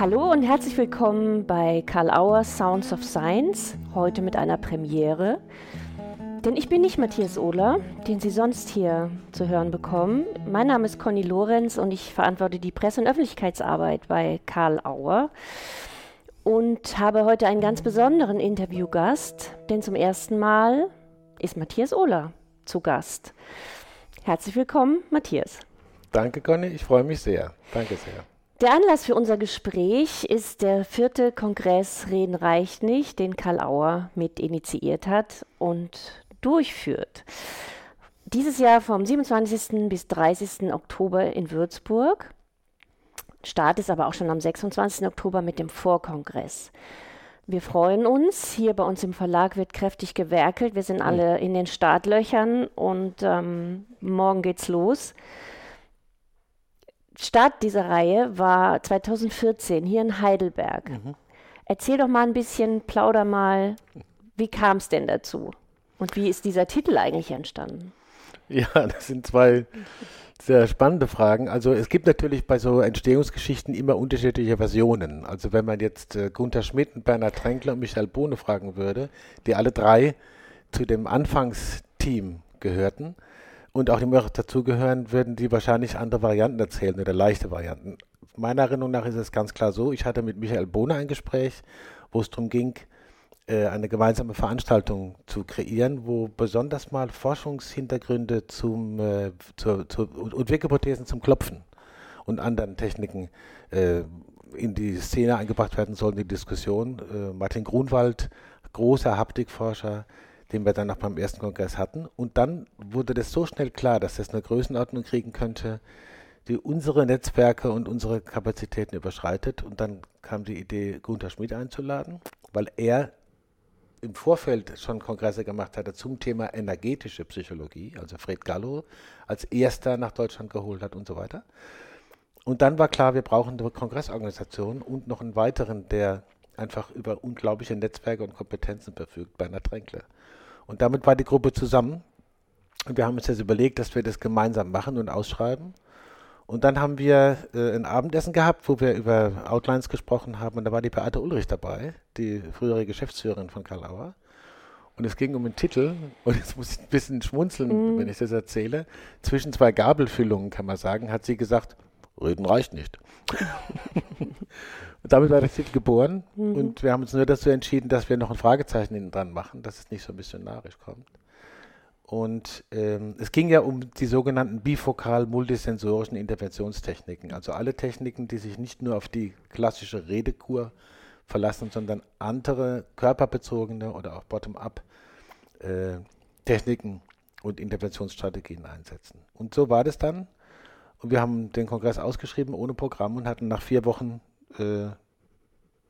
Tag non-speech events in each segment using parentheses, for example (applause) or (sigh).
Hallo und herzlich willkommen bei Karl Auer Sounds of Science, heute mit einer Premiere. Denn ich bin nicht Matthias Ohler, den Sie sonst hier zu hören bekommen. Mein Name ist Conny Lorenz und ich verantworte die Presse- und Öffentlichkeitsarbeit bei Karl Auer und habe heute einen ganz besonderen Interviewgast, denn zum ersten Mal ist Matthias Ohler zu Gast. Herzlich willkommen, Matthias. Danke, Conny, ich freue mich sehr. Danke sehr. Der Anlass für unser Gespräch ist der vierte Kongress Reden reicht nicht, den Karl Auer mit initiiert hat und durchführt. Dieses Jahr vom 27. bis 30. Oktober in Würzburg. Start ist aber auch schon am 26. Oktober mit dem Vorkongress. Wir freuen uns. Hier bei uns im Verlag wird kräftig gewerkelt. Wir sind alle in den Startlöchern und ähm, morgen geht's los. Start dieser Reihe war 2014 hier in Heidelberg. Mhm. Erzähl doch mal ein bisschen, plauder mal, wie kam es denn dazu? Und wie ist dieser Titel eigentlich entstanden? Ja, (laughs) das sind zwei sehr spannende Fragen. Also es gibt natürlich bei so Entstehungsgeschichten immer unterschiedliche Versionen. Also wenn man jetzt äh, Gunther Schmidt, Bernhard Tränkler und Michael Bohne fragen würde, die alle drei zu dem Anfangsteam gehörten, und auch die noch dazugehören, würden die wahrscheinlich andere Varianten erzählen oder leichte Varianten. Meiner Erinnerung nach ist es ganz klar so, ich hatte mit Michael Bohne ein Gespräch, wo es darum ging, äh, eine gemeinsame Veranstaltung zu kreieren, wo besonders mal Forschungshintergründe zum, äh, zu, zu, und Wirkhypothesen zum Klopfen und anderen Techniken äh, in die Szene eingebracht werden sollen, die Diskussion. Äh, Martin Grunwald, großer Haptikforscher, den wir dann auch beim ersten Kongress hatten. Und dann wurde das so schnell klar, dass das eine Größenordnung kriegen könnte, die unsere Netzwerke und unsere Kapazitäten überschreitet. Und dann kam die Idee, Gunther Schmidt einzuladen, weil er im Vorfeld schon Kongresse gemacht hatte zum Thema energetische Psychologie, also Fred Gallo als erster nach Deutschland geholt hat und so weiter. Und dann war klar, wir brauchen eine Kongressorganisation und noch einen weiteren, der einfach über unglaubliche Netzwerke und Kompetenzen verfügt, Bernhard Tränkle. Und damit war die Gruppe zusammen. Und wir haben uns jetzt überlegt, dass wir das gemeinsam machen und ausschreiben. Und dann haben wir äh, ein Abendessen gehabt, wo wir über Outlines gesprochen haben. Und da war die Beate Ulrich dabei, die frühere Geschäftsführerin von Karl Auer. Und es ging um den Titel. Und jetzt muss ich ein bisschen schmunzeln, mm. wenn ich das erzähle. Zwischen zwei Gabelfüllungen, kann man sagen, hat sie gesagt, Reden reicht nicht. (laughs) und damit war der Titel geboren. Mhm. Und wir haben uns nur dazu entschieden, dass wir noch ein Fragezeichen hinten dran machen, dass es nicht so missionarisch kommt. Und ähm, es ging ja um die sogenannten bifokal multisensorischen Interventionstechniken. Also alle Techniken, die sich nicht nur auf die klassische Redekur verlassen, sondern andere körperbezogene oder auch bottom-up äh, Techniken und Interventionsstrategien einsetzen. Und so war das dann. Und wir haben den Kongress ausgeschrieben ohne Programm und hatten nach vier Wochen äh,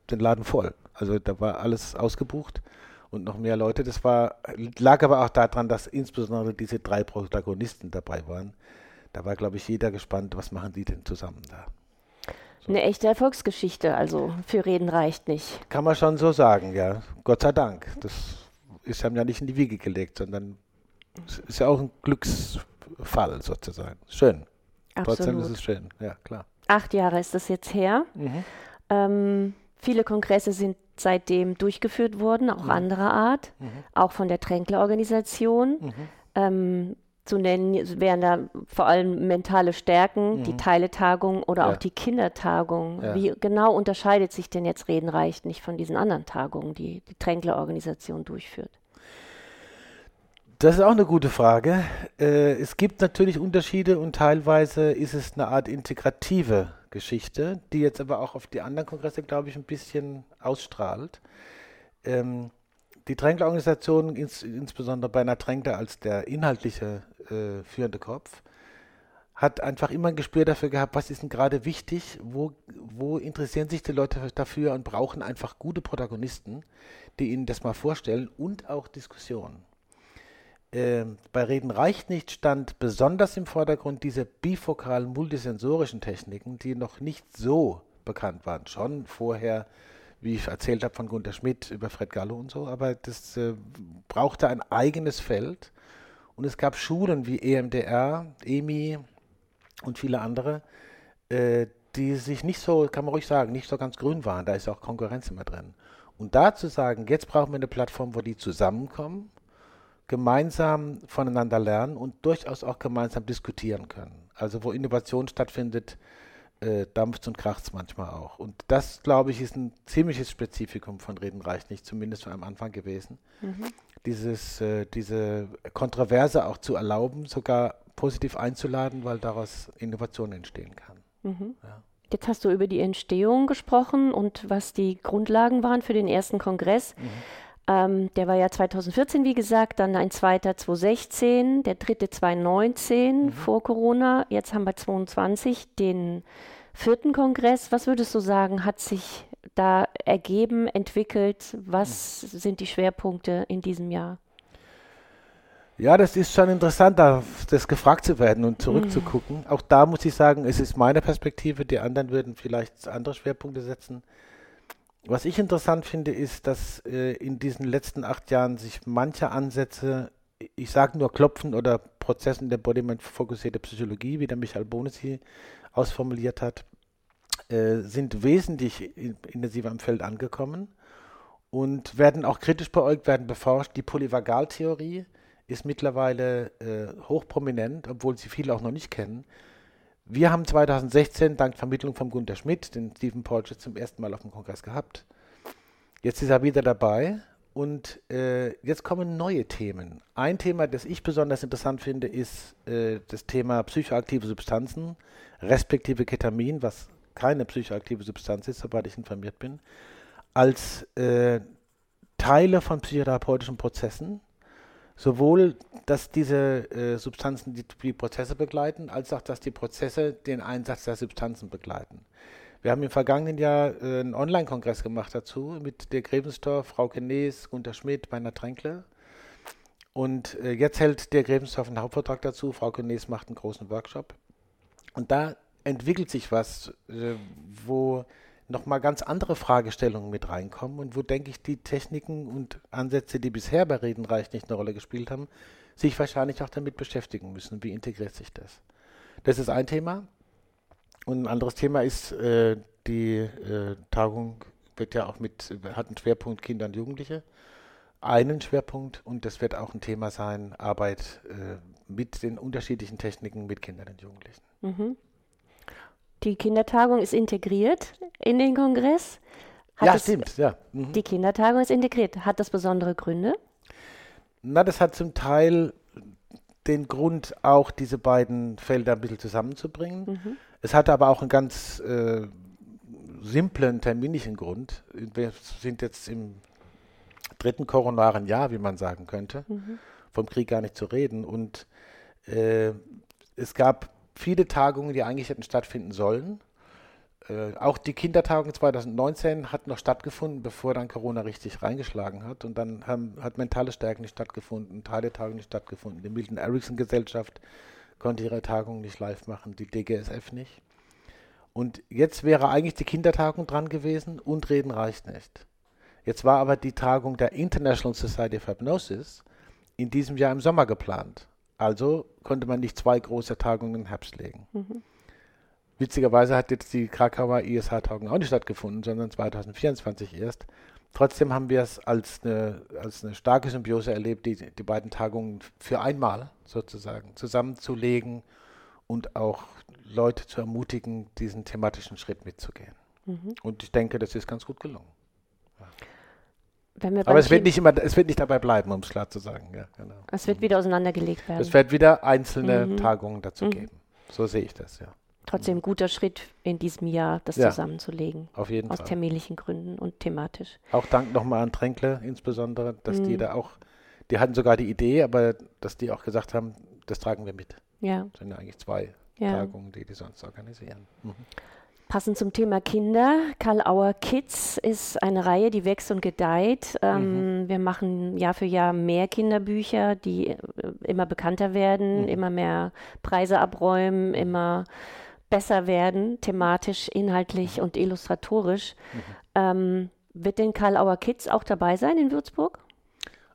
den Laden voll. Also da war alles ausgebucht und noch mehr Leute. Das war, lag aber auch daran, dass insbesondere diese drei Protagonisten dabei waren. Da war, glaube ich, jeder gespannt, was machen die denn zusammen da. So. Eine echte Erfolgsgeschichte, also für Reden reicht nicht. Kann man schon so sagen, ja. Gott sei Dank. Das ist einem ja nicht in die Wiege gelegt, sondern es ist ja auch ein Glücksfall sozusagen. Schön. Absolut. Trotzdem ist es schön, ja klar. Acht Jahre ist das jetzt her. Mhm. Ähm, viele Kongresse sind seitdem durchgeführt worden, auch mhm. anderer Art, mhm. auch von der Tränkler-Organisation. Mhm. Ähm, zu nennen wären da vor allem mentale Stärken, die mhm. Teiletagung oder ja. auch die Kindertagung. Ja. Wie genau unterscheidet sich denn jetzt Reden reicht nicht von diesen anderen Tagungen, die die Tränkler-Organisation durchführt? Das ist auch eine gute Frage. Äh, es gibt natürlich Unterschiede und teilweise ist es eine Art integrative Geschichte, die jetzt aber auch auf die anderen Kongresse, glaube ich, ein bisschen ausstrahlt. Ähm, die Tränkler-Organisation, ins, insbesondere bei einer Tränkler als der inhaltliche äh, führende Kopf, hat einfach immer ein Gespür dafür gehabt, was ist denn gerade wichtig, wo, wo interessieren sich die Leute dafür und brauchen einfach gute Protagonisten, die ihnen das mal vorstellen und auch Diskussionen äh, bei Reden reicht nicht stand besonders im Vordergrund diese bifokalen multisensorischen Techniken, die noch nicht so bekannt waren. Schon vorher, wie ich erzählt habe von Gunter Schmidt über Fred Gallo und so, aber das äh, brauchte ein eigenes Feld. Und es gab Schulen wie EMDR, EMI und viele andere, äh, die sich nicht so, kann man ruhig sagen, nicht so ganz grün waren. Da ist auch Konkurrenz immer drin. Und da zu sagen, jetzt brauchen wir eine Plattform, wo die zusammenkommen, gemeinsam voneinander lernen und durchaus auch gemeinsam diskutieren können. Also wo Innovation stattfindet, äh, dampft und kracht manchmal auch. Und das, glaube ich, ist ein ziemliches Spezifikum von Reden reicht nicht, zumindest am Anfang gewesen. Mhm. Dieses, äh, diese Kontroverse auch zu erlauben, sogar positiv einzuladen, weil daraus Innovation entstehen kann. Mhm. Ja. Jetzt hast du über die Entstehung gesprochen und was die Grundlagen waren für den ersten Kongress. Mhm. Ähm, der war ja 2014, wie gesagt, dann ein zweiter 2016, der dritte 2019 mhm. vor Corona. Jetzt haben wir 2022 den vierten Kongress. Was würdest du sagen, hat sich da ergeben, entwickelt? Was mhm. sind die Schwerpunkte in diesem Jahr? Ja, das ist schon interessant, das gefragt zu werden und zurückzugucken. Mhm. Auch da muss ich sagen, es ist meine Perspektive, die anderen würden vielleicht andere Schwerpunkte setzen. Was ich interessant finde, ist, dass äh, in diesen letzten acht Jahren sich manche Ansätze, ich sage nur Klopfen oder Prozessen der Embodiment-fokussierte Psychologie, wie der Michael Bohne sie ausformuliert hat, äh, sind wesentlich intensiver im Feld angekommen und werden auch kritisch beäugt, werden beforscht. Die Polyvagaltheorie, ist mittlerweile äh, hochprominent, obwohl sie viele auch noch nicht kennen. Wir haben 2016 dank Vermittlung von Gunter Schmidt den Stephen Porges zum ersten Mal auf dem Kongress gehabt. Jetzt ist er wieder dabei und äh, jetzt kommen neue Themen. Ein Thema, das ich besonders interessant finde, ist äh, das Thema psychoaktive Substanzen, respektive Ketamin, was keine psychoaktive Substanz ist, soweit ich informiert bin, als äh, Teile von psychotherapeutischen Prozessen sowohl, dass diese äh, Substanzen die, die, Prozesse begleiten, als auch, dass die Prozesse den Einsatz der Substanzen begleiten. Wir haben im vergangenen Jahr äh, einen Online-Kongress gemacht dazu mit der Grebensdorf, Frau Kenes, Gunter Schmidt, Meiner Tränkle. Und äh, jetzt hält der Grebensdorf einen Hauptvertrag dazu, Frau Kenes macht einen großen Workshop. Und da entwickelt sich was, äh, wo nochmal ganz andere Fragestellungen mit reinkommen und wo, denke ich, die Techniken und Ansätze, die bisher bei Redenreich nicht eine Rolle gespielt haben, sich wahrscheinlich auch damit beschäftigen müssen. Wie integriert sich das? Das ist ein Thema. Und ein anderes Thema ist, äh, die äh, Tagung wird ja auch mit, hat einen Schwerpunkt Kinder und Jugendliche. Einen Schwerpunkt und das wird auch ein Thema sein, Arbeit äh, mit den unterschiedlichen Techniken mit Kindern und Jugendlichen. Mhm. Die Kindertagung ist integriert in den Kongress. Hat ja, stimmt, ja. Mhm. Die Kindertagung ist integriert. Hat das besondere Gründe? Na, das hat zum Teil den Grund, auch diese beiden Felder ein bisschen zusammenzubringen. Mhm. Es hatte aber auch einen ganz äh, simplen terminischen Grund. Wir sind jetzt im dritten koronaren Jahr, wie man sagen könnte. Mhm. Vom Krieg gar nicht zu reden. Und äh, es gab viele Tagungen, die eigentlich hätten stattfinden sollen. Äh, auch die Kindertagung 2019 hat noch stattgefunden, bevor dann Corona richtig reingeschlagen hat. Und dann haben, hat mentale Stärke nicht stattgefunden, Teile Tagung nicht stattgefunden. Die Milton Erickson Gesellschaft konnte ihre Tagung nicht live machen, die DGSF nicht. Und jetzt wäre eigentlich die Kindertagung dran gewesen und Reden reicht nicht. Jetzt war aber die Tagung der International Society of Hypnosis in diesem Jahr im Sommer geplant. Also konnte man nicht zwei große Tagungen im Herbst legen. Mhm. Witzigerweise hat jetzt die Krakauer ISH-Tagung auch nicht stattgefunden, sondern 2024 erst. Trotzdem haben wir es als eine, als eine starke Symbiose erlebt, die, die beiden Tagungen für einmal sozusagen zusammenzulegen und auch Leute zu ermutigen, diesen thematischen Schritt mitzugehen. Mhm. Und ich denke, das ist ganz gut gelungen. Ja. Aber es wird nicht immer, es wird nicht dabei bleiben, um es klar zu sagen. Ja, genau. Es wird wieder auseinandergelegt werden. Es wird wieder einzelne mhm. Tagungen dazu mhm. geben. So sehe ich das, ja. Trotzdem ein guter Schritt in diesem Jahr, das ja, zusammenzulegen. Auf jeden aus Fall. Aus terminlichen Gründen und thematisch. Auch Dank nochmal an Tränkle insbesondere, dass mhm. die da auch, die hatten sogar die Idee, aber dass die auch gesagt haben, das tragen wir mit. Ja. Das sind ja eigentlich zwei ja. Tagungen, die die sonst organisieren. Passend zum Thema Kinder, Karl Auer Kids ist eine Reihe, die wächst und gedeiht. Ähm, mhm. Wir machen Jahr für Jahr mehr Kinderbücher, die äh, immer bekannter werden, mhm. immer mehr Preise abräumen, immer besser werden, thematisch, inhaltlich mhm. und illustratorisch. Mhm. Ähm, wird denn Karl Auer Kids auch dabei sein in Würzburg?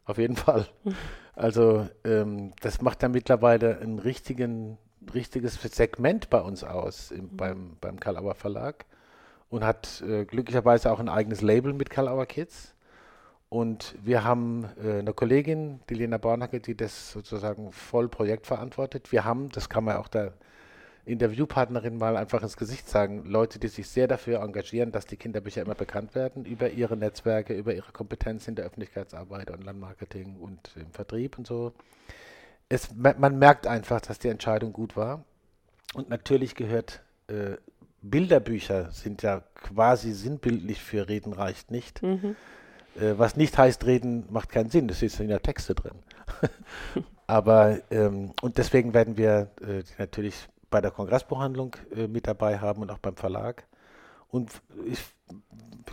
Auf jeden Fall. (laughs) Also ähm, das macht ja mittlerweile einen richtigen richtiges Segment bei uns aus im, beim, beim Karl Verlag und hat äh, glücklicherweise auch ein eigenes Label mit Karl Kids. Und wir haben äh, eine Kollegin, die Lena Bornacke, die das sozusagen voll Projekt verantwortet. Wir haben, das kann man auch der Interviewpartnerin mal einfach ins Gesicht sagen, Leute, die sich sehr dafür engagieren, dass die Kinderbücher immer bekannt werden, über ihre Netzwerke, über ihre Kompetenz in der Öffentlichkeitsarbeit, Online-Marketing und im Vertrieb und so. Es, man merkt einfach, dass die Entscheidung gut war. Und natürlich gehört äh, Bilderbücher sind ja quasi sinnbildlich für Reden reicht nicht. Mhm. Äh, was nicht heißt, Reden macht keinen Sinn, das ist in der Texte drin. (laughs) Aber, ähm, und deswegen werden wir äh, natürlich bei der Kongressbuchhandlung äh, mit dabei haben und auch beim Verlag. Und ich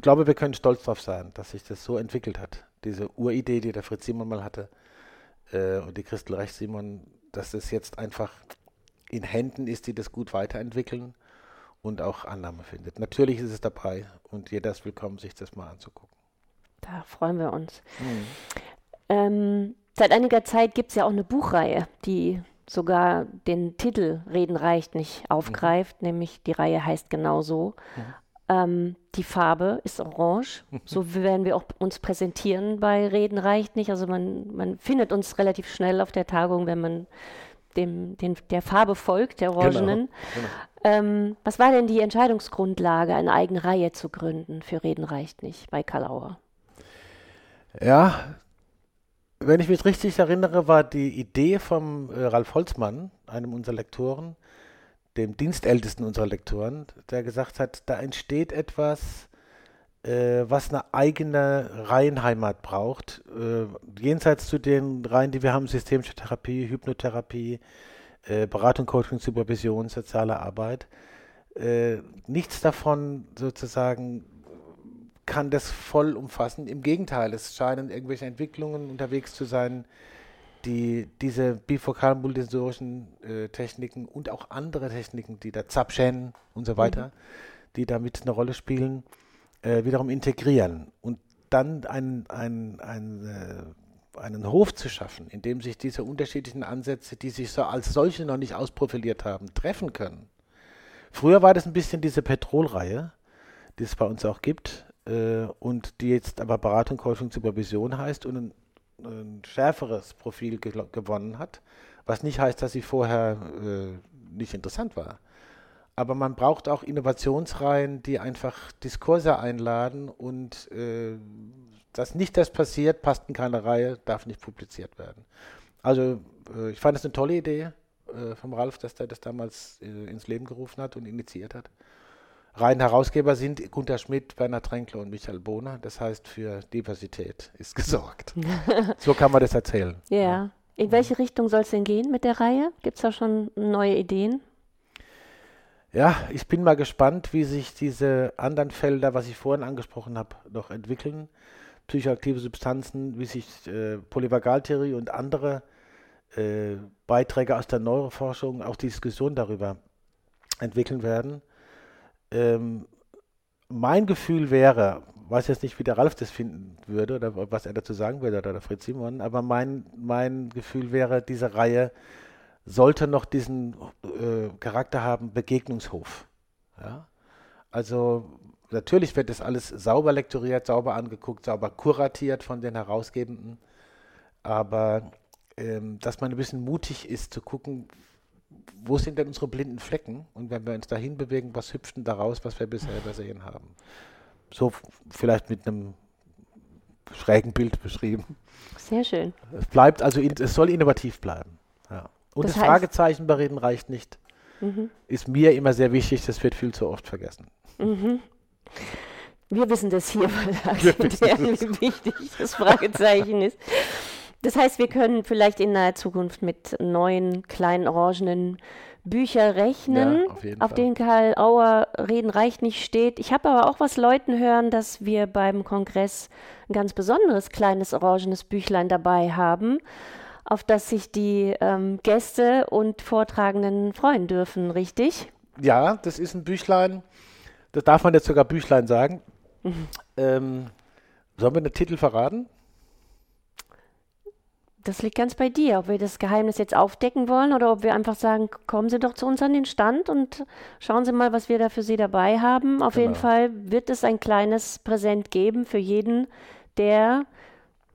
glaube, wir können stolz darauf sein, dass sich das so entwickelt hat. Diese Uridee, die der Fritz Simon mal hatte äh, und die Christel Recht Simon, dass es jetzt einfach in Händen ist, die das gut weiterentwickeln und auch Annahme findet. Natürlich ist es dabei und jeder ist willkommen, sich das mal anzugucken. Da freuen wir uns. Mhm. Ähm, seit einiger Zeit gibt es ja auch eine Buchreihe, die sogar den Titel Reden reicht nicht aufgreift, mhm. nämlich die Reihe heißt genau so. Mhm. Ähm, die Farbe ist orange. So (laughs) werden wir auch uns präsentieren bei Reden reicht nicht. Also man, man findet uns relativ schnell auf der Tagung, wenn man dem, den, der Farbe folgt, der genau, Orangenen. Genau, genau. Ähm, was war denn die Entscheidungsgrundlage, eine eigene Reihe zu gründen für Reden reicht nicht bei Karl Auer? Ja, wenn ich mich richtig erinnere, war die Idee vom äh, Ralf Holzmann, einem unserer Lektoren, dem Dienstältesten unserer Lektoren, der gesagt hat, da entsteht etwas, äh, was eine eigene Reihenheimat braucht. Äh, jenseits zu den Reihen, die wir haben, systemische Therapie, Hypnotherapie, äh, Beratung, Coaching, Supervision, soziale Arbeit. Äh, nichts davon sozusagen kann das voll umfassen. Im Gegenteil, es scheinen irgendwelche Entwicklungen unterwegs zu sein, die diese bifokalen multisensorischen äh, Techniken und auch andere Techniken, die da Zapchen und so weiter, mhm. die damit eine Rolle spielen, äh, wiederum integrieren und dann ein, ein, ein, äh, einen Hof zu schaffen, in dem sich diese unterschiedlichen Ansätze, die sich so als solche noch nicht ausprofiliert haben, treffen können. Früher war das ein bisschen diese Petrolreihe, die es bei uns auch gibt, äh, und die jetzt aber Beratung, Coaching, Supervision heißt und ein, schärferes Profil ge gewonnen hat, was nicht heißt, dass sie vorher äh, nicht interessant war. Aber man braucht auch Innovationsreihen, die einfach Diskurse einladen und äh, dass nicht das passiert, passt in keine Reihe, darf nicht publiziert werden. Also äh, ich fand es eine tolle Idee äh, vom Ralf, dass der das damals äh, ins Leben gerufen hat und initiiert hat. Rein Herausgeber sind Gunter Schmidt, Werner Tränkler und Michael Bohner. Das heißt, für Diversität ist gesorgt. (laughs) so kann man das erzählen. Ja. ja. In welche Richtung soll es denn gehen mit der Reihe? Gibt es da schon neue Ideen? Ja, ich bin mal gespannt, wie sich diese anderen Felder, was ich vorhin angesprochen habe, noch entwickeln. Psychoaktive Substanzen, wie sich äh, Polyvagaltheorie und andere äh, Beiträge aus der Neuroforschung, auch die Diskussion darüber entwickeln werden. Ähm, mein Gefühl wäre, weiß jetzt nicht, wie der Ralf das finden würde oder was er dazu sagen würde oder der Fritz Simon, aber mein, mein Gefühl wäre, diese Reihe sollte noch diesen äh, Charakter haben, Begegnungshof. Ja? Also natürlich wird das alles sauber lektoriert, sauber angeguckt, sauber kuratiert von den Herausgebenden, aber ähm, dass man ein bisschen mutig ist zu gucken, wo sind denn unsere blinden Flecken? Und wenn wir uns dahin bewegen, was hüpft denn daraus, was wir bisher übersehen haben? So vielleicht mit einem schrägen Bild beschrieben. Sehr schön. Es bleibt also, es soll innovativ bleiben. Ja. Und das, das Fragezeichen bei Reden reicht nicht. Mhm. Ist mir immer sehr wichtig, das wird viel zu oft vergessen. Mhm. Wir wissen das hier, weil wie (laughs) wichtig das Fragezeichen ist. Das heißt, wir können vielleicht in naher Zukunft mit neuen kleinen orangenen Bücher rechnen, ja, auf, auf denen Karl Auer Reden reicht nicht steht. Ich habe aber auch was Leuten hören, dass wir beim Kongress ein ganz besonderes kleines orangenes Büchlein dabei haben, auf das sich die ähm, Gäste und Vortragenden freuen dürfen, richtig? Ja, das ist ein Büchlein. Das darf man jetzt sogar Büchlein sagen. Mhm. Ähm, sollen wir den Titel verraten? Das liegt ganz bei dir, ob wir das Geheimnis jetzt aufdecken wollen oder ob wir einfach sagen, kommen Sie doch zu uns an den Stand und schauen Sie mal, was wir da für Sie dabei haben. Auf genau. jeden Fall wird es ein kleines Präsent geben für jeden, der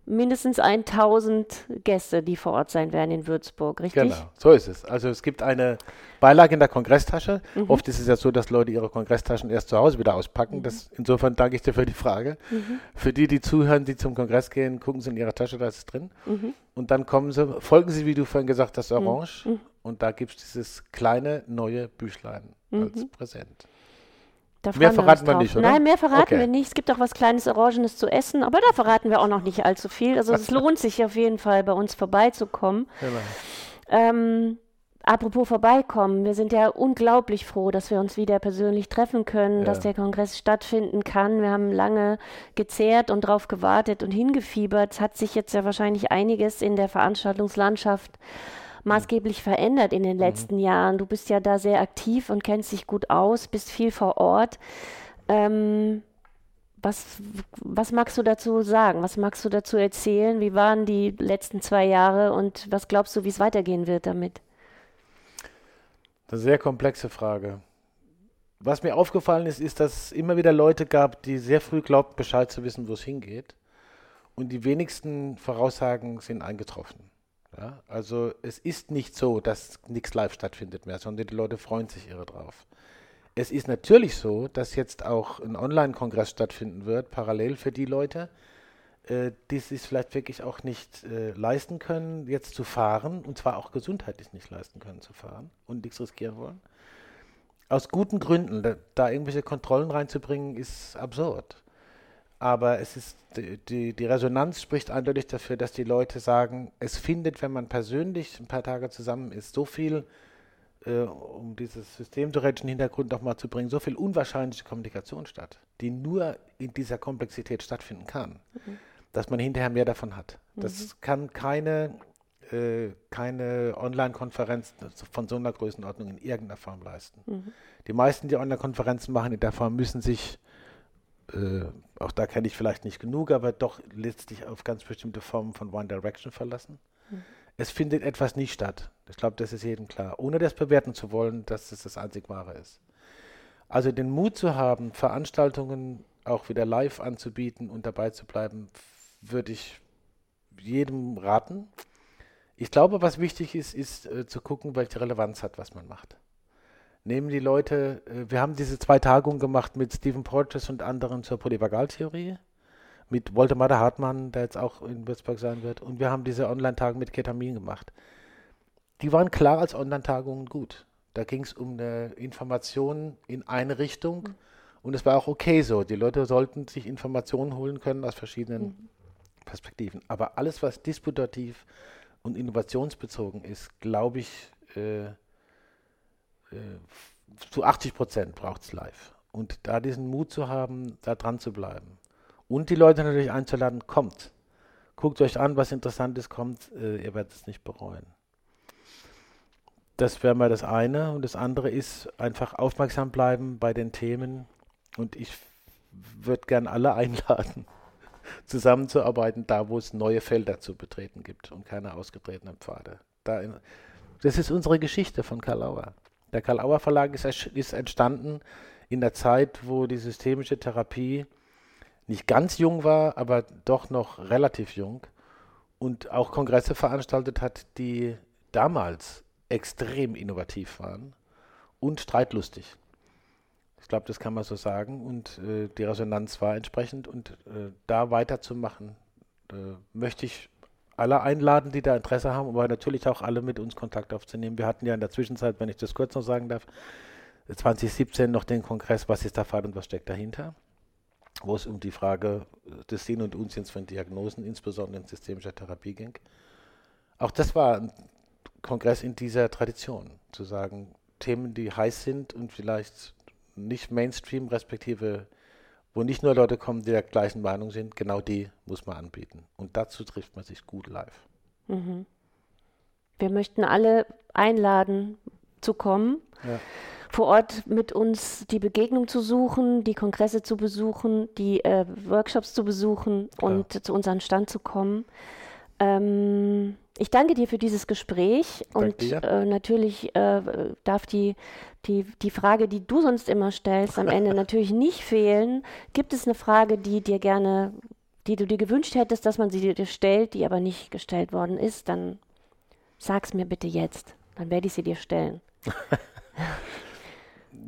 mindestens 1000 Gäste, die vor Ort sein werden in Würzburg, richtig? Genau, so ist es. Also es gibt eine Beilage in der Kongresstasche. Mhm. Oft ist es ja so, dass Leute ihre Kongresstaschen erst zu Hause wieder auspacken. Mhm. Das, insofern danke ich dir für die Frage. Mhm. Für die, die zuhören, die zum Kongress gehen, gucken Sie in Ihrer Tasche, da ist es drin. Mhm. Und dann kommen Sie, folgen Sie, wie du vorhin gesagt hast, mhm. Orange. Mhm. Und da gibt es dieses kleine neue Büchlein als Präsent. mehr verraten wir, wir nicht, oder? Nein, mehr verraten okay. wir nicht. Es gibt auch was kleines Orangenes zu essen, aber da verraten wir auch noch nicht allzu viel. Also es (laughs) lohnt sich auf jeden Fall, bei uns vorbeizukommen. Genau. Ähm, Apropos vorbeikommen, wir sind ja unglaublich froh, dass wir uns wieder persönlich treffen können, ja. dass der Kongress stattfinden kann. Wir haben lange gezehrt und darauf gewartet und hingefiebert. Es hat sich jetzt ja wahrscheinlich einiges in der Veranstaltungslandschaft maßgeblich verändert in den mhm. letzten mhm. Jahren. Du bist ja da sehr aktiv und kennst dich gut aus, bist viel vor Ort. Ähm, was, was magst du dazu sagen? Was magst du dazu erzählen? Wie waren die letzten zwei Jahre und was glaubst du, wie es weitergehen wird damit? Eine sehr komplexe Frage. Was mir aufgefallen ist, ist, dass es immer wieder Leute gab, die sehr früh glaubten, Bescheid zu wissen, wo es hingeht. Und die wenigsten Voraussagen sind eingetroffen. Ja? Also es ist nicht so, dass nichts live stattfindet mehr, sondern die Leute freuen sich irre drauf. Es ist natürlich so, dass jetzt auch ein Online-Kongress stattfinden wird, parallel für die Leute, äh, die es vielleicht wirklich auch nicht äh, leisten können, jetzt zu fahren, und zwar auch gesundheitlich nicht leisten können zu fahren und nichts riskieren wollen. Aus guten Gründen, da, da irgendwelche Kontrollen reinzubringen, ist absurd. Aber es ist die, die, die, Resonanz spricht eindeutig dafür, dass die Leute sagen, es findet, wenn man persönlich ein paar Tage zusammen ist, so viel, äh, um dieses systemtheoretischen Hintergrund nochmal zu bringen, so viel unwahrscheinliche Kommunikation statt, die nur in dieser Komplexität stattfinden kann. Mhm dass man hinterher mehr davon hat. Das mhm. kann keine, äh, keine Online-Konferenz von so einer Größenordnung in irgendeiner Form leisten. Mhm. Die meisten, die Online-Konferenzen machen in der Form, müssen sich, äh, auch da kenne ich vielleicht nicht genug, aber doch letztlich auf ganz bestimmte Formen von One Direction verlassen. Mhm. Es findet etwas nicht statt. Ich glaube, das ist jedem klar. Ohne das bewerten zu wollen, dass es das einzig Wahre ist. Also den Mut zu haben, Veranstaltungen auch wieder live anzubieten und dabei zu bleiben, würde ich jedem raten. Ich glaube, was wichtig ist, ist äh, zu gucken, welche Relevanz hat, was man macht. Nehmen die Leute, äh, wir haben diese zwei Tagungen gemacht mit Stephen Porges und anderen zur Polyvagaltheorie, mit Walter Hartmann, der jetzt auch in Würzburg sein wird, und wir haben diese Online-Tagung mit Ketamin gemacht. Die waren klar als Online-Tagungen gut. Da ging es um eine Information in eine Richtung mhm. und es war auch okay so. Die Leute sollten sich Informationen holen können aus verschiedenen mhm. Perspektiven. Aber alles, was disputativ und innovationsbezogen ist, glaube ich, äh, äh, zu 80 Prozent braucht es live. Und da diesen Mut zu haben, da dran zu bleiben. Und die Leute natürlich einzuladen, kommt. Guckt euch an, was Interessantes kommt, äh, ihr werdet es nicht bereuen. Das wäre mal das eine. Und das andere ist einfach aufmerksam bleiben bei den Themen. Und ich würde gern alle (laughs) einladen, zusammenzuarbeiten, da wo es neue Felder zu betreten gibt und keine ausgetretenen Pfade. Da in, das ist unsere Geschichte von Karl Auer. Der Karl Auer Verlag ist, ist entstanden in der Zeit, wo die systemische Therapie nicht ganz jung war, aber doch noch relativ jung und auch Kongresse veranstaltet hat, die damals extrem innovativ waren und streitlustig. Ich glaube, das kann man so sagen. Und äh, die Resonanz war entsprechend. Und äh, da weiterzumachen, äh, möchte ich alle einladen, die da Interesse haben, aber natürlich auch alle mit uns Kontakt aufzunehmen. Wir hatten ja in der Zwischenzeit, wenn ich das kurz noch sagen darf, 2017 noch den Kongress, was ist der Fall und was steckt dahinter, wo es um die Frage des Sinn und Unsinns von Diagnosen, insbesondere in systemischer Therapie ging. Auch das war ein Kongress in dieser Tradition, zu sagen, Themen, die heiß sind und vielleicht nicht Mainstream, respektive wo nicht nur Leute kommen, die der gleichen Meinung sind, genau die muss man anbieten. Und dazu trifft man sich gut live. Mhm. Wir möchten alle einladen, zu kommen, ja. vor Ort mit uns die Begegnung zu suchen, die Kongresse zu besuchen, die äh, Workshops zu besuchen und zu unserem Stand zu kommen. Ähm, ich danke dir für dieses Gespräch und äh, natürlich äh, darf die, die, die Frage, die du sonst immer stellst, am Ende (laughs) natürlich nicht fehlen. Gibt es eine Frage, die dir gerne, die du dir gewünscht hättest, dass man sie dir stellt, die aber nicht gestellt worden ist, dann sag's mir bitte jetzt. Dann werde ich sie dir stellen. (laughs)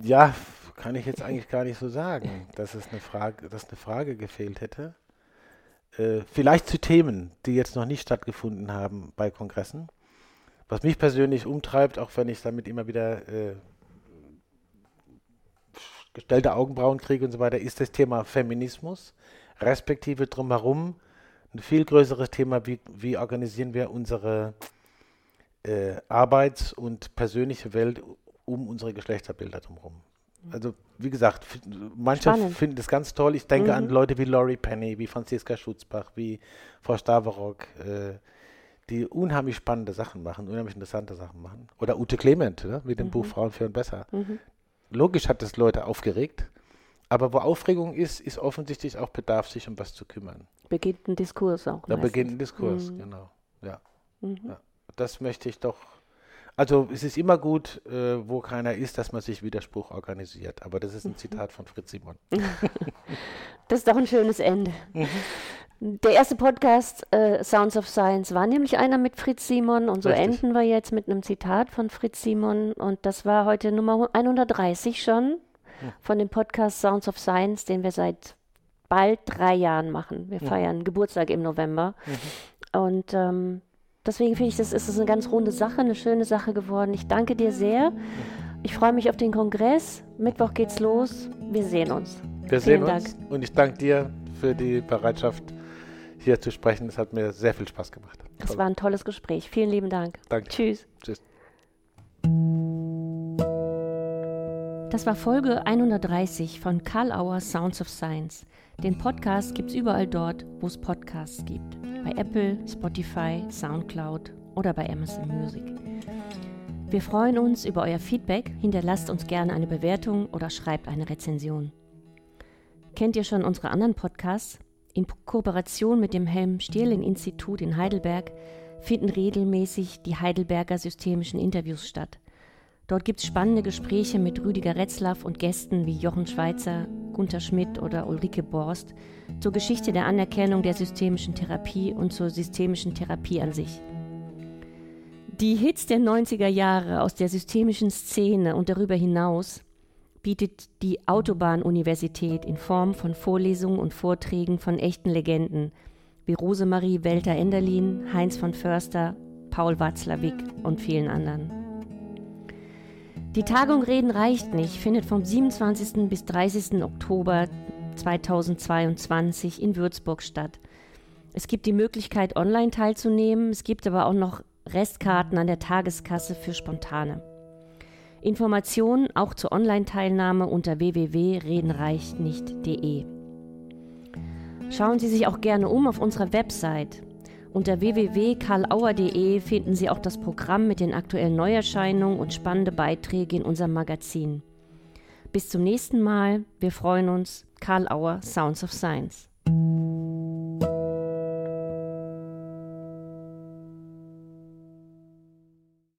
Ja, kann ich jetzt eigentlich gar nicht so sagen, dass es eine Frage, dass eine Frage gefehlt hätte. Äh, vielleicht zu Themen, die jetzt noch nicht stattgefunden haben bei Kongressen. Was mich persönlich umtreibt, auch wenn ich damit immer wieder äh, gestellte Augenbrauen kriege und so weiter, ist das Thema Feminismus, respektive drumherum ein viel größeres Thema, wie, wie organisieren wir unsere äh, Arbeits- und persönliche Welt um unsere Geschlechterbilder drumherum. Also, wie gesagt, manche Spannend. finden das ganz toll. Ich denke an Mhm. Leute wie Laurie Penny, wie Franziska Schutzbach, wie Frau Staverock, äh, die unheimlich spannende Sachen machen, unheimlich interessante Sachen machen. Oder Ute Clement ne, mit dem Buch Frauen führen besser. Mhm. Logisch hat das Leute aufgeregt, aber wo Aufregung ist, ist offensichtlich auch Bedarf, sich um was zu kümmern. Beginnt ein Diskurs auch. Da meistens. beginnt ein Diskurs, Mhm. genau. Ja. Mhm. Ja. Das möchte ich doch. Also es ist immer gut, äh, wo keiner ist, dass man sich Widerspruch organisiert. Aber das ist Mhm. ein Zitat von Fritz Simon. (laughs) Das ist doch ein schönes Ende. Der erste Podcast äh, Sounds of Science war nämlich einer mit Fritz Simon und so Richtig. enden wir jetzt mit einem Zitat von Fritz Simon und das war heute Nummer 130 schon von dem Podcast Sounds of Science, den wir seit bald drei Jahren machen. Wir feiern Geburtstag im November und ähm, deswegen finde ich, das ist eine ganz runde Sache, eine schöne Sache geworden. Ich danke dir sehr. Ich freue mich auf den Kongress. Mittwoch geht's los. Wir sehen uns. Wir Vielen sehen uns und ich danke dir für die Bereitschaft, hier zu sprechen. Es hat mir sehr viel Spaß gemacht. Das Toll. war ein tolles Gespräch. Vielen lieben Dank. Danke. Tschüss. Tschüss. Das war Folge 130 von Karl Auer Sounds of Science. Den Podcast gibt's überall dort, wo es Podcasts gibt. Bei Apple, Spotify, Soundcloud oder bei Amazon Music. Wir freuen uns über euer Feedback. Hinterlasst uns gerne eine Bewertung oder schreibt eine Rezension. Kennt ihr schon unsere anderen Podcasts? In Kooperation mit dem Helm-Stierling-Institut in Heidelberg finden regelmäßig die Heidelberger systemischen Interviews statt. Dort gibt es spannende Gespräche mit Rüdiger Retzlaff und Gästen wie Jochen Schweizer, Gunther Schmidt oder Ulrike Borst zur Geschichte der Anerkennung der systemischen Therapie und zur systemischen Therapie an sich. Die Hits der 90er Jahre aus der systemischen Szene und darüber hinaus bietet die Autobahn-Universität in Form von Vorlesungen und Vorträgen von echten Legenden wie Rosemarie Welter-Enderlin, Heinz von Förster, Paul Watzlawick und vielen anderen. Die Tagung Reden reicht nicht findet vom 27. bis 30. Oktober 2022 in Würzburg statt. Es gibt die Möglichkeit, online teilzunehmen, es gibt aber auch noch Restkarten an der Tageskasse für Spontane. Informationen auch zur Online-Teilnahme unter www.redenreichtnicht.de. Schauen Sie sich auch gerne um auf unserer Website. Unter www.karlauer.de finden Sie auch das Programm mit den aktuellen Neuerscheinungen und spannende Beiträge in unserem Magazin. Bis zum nächsten Mal. Wir freuen uns. Karl Auer, Sounds of Science.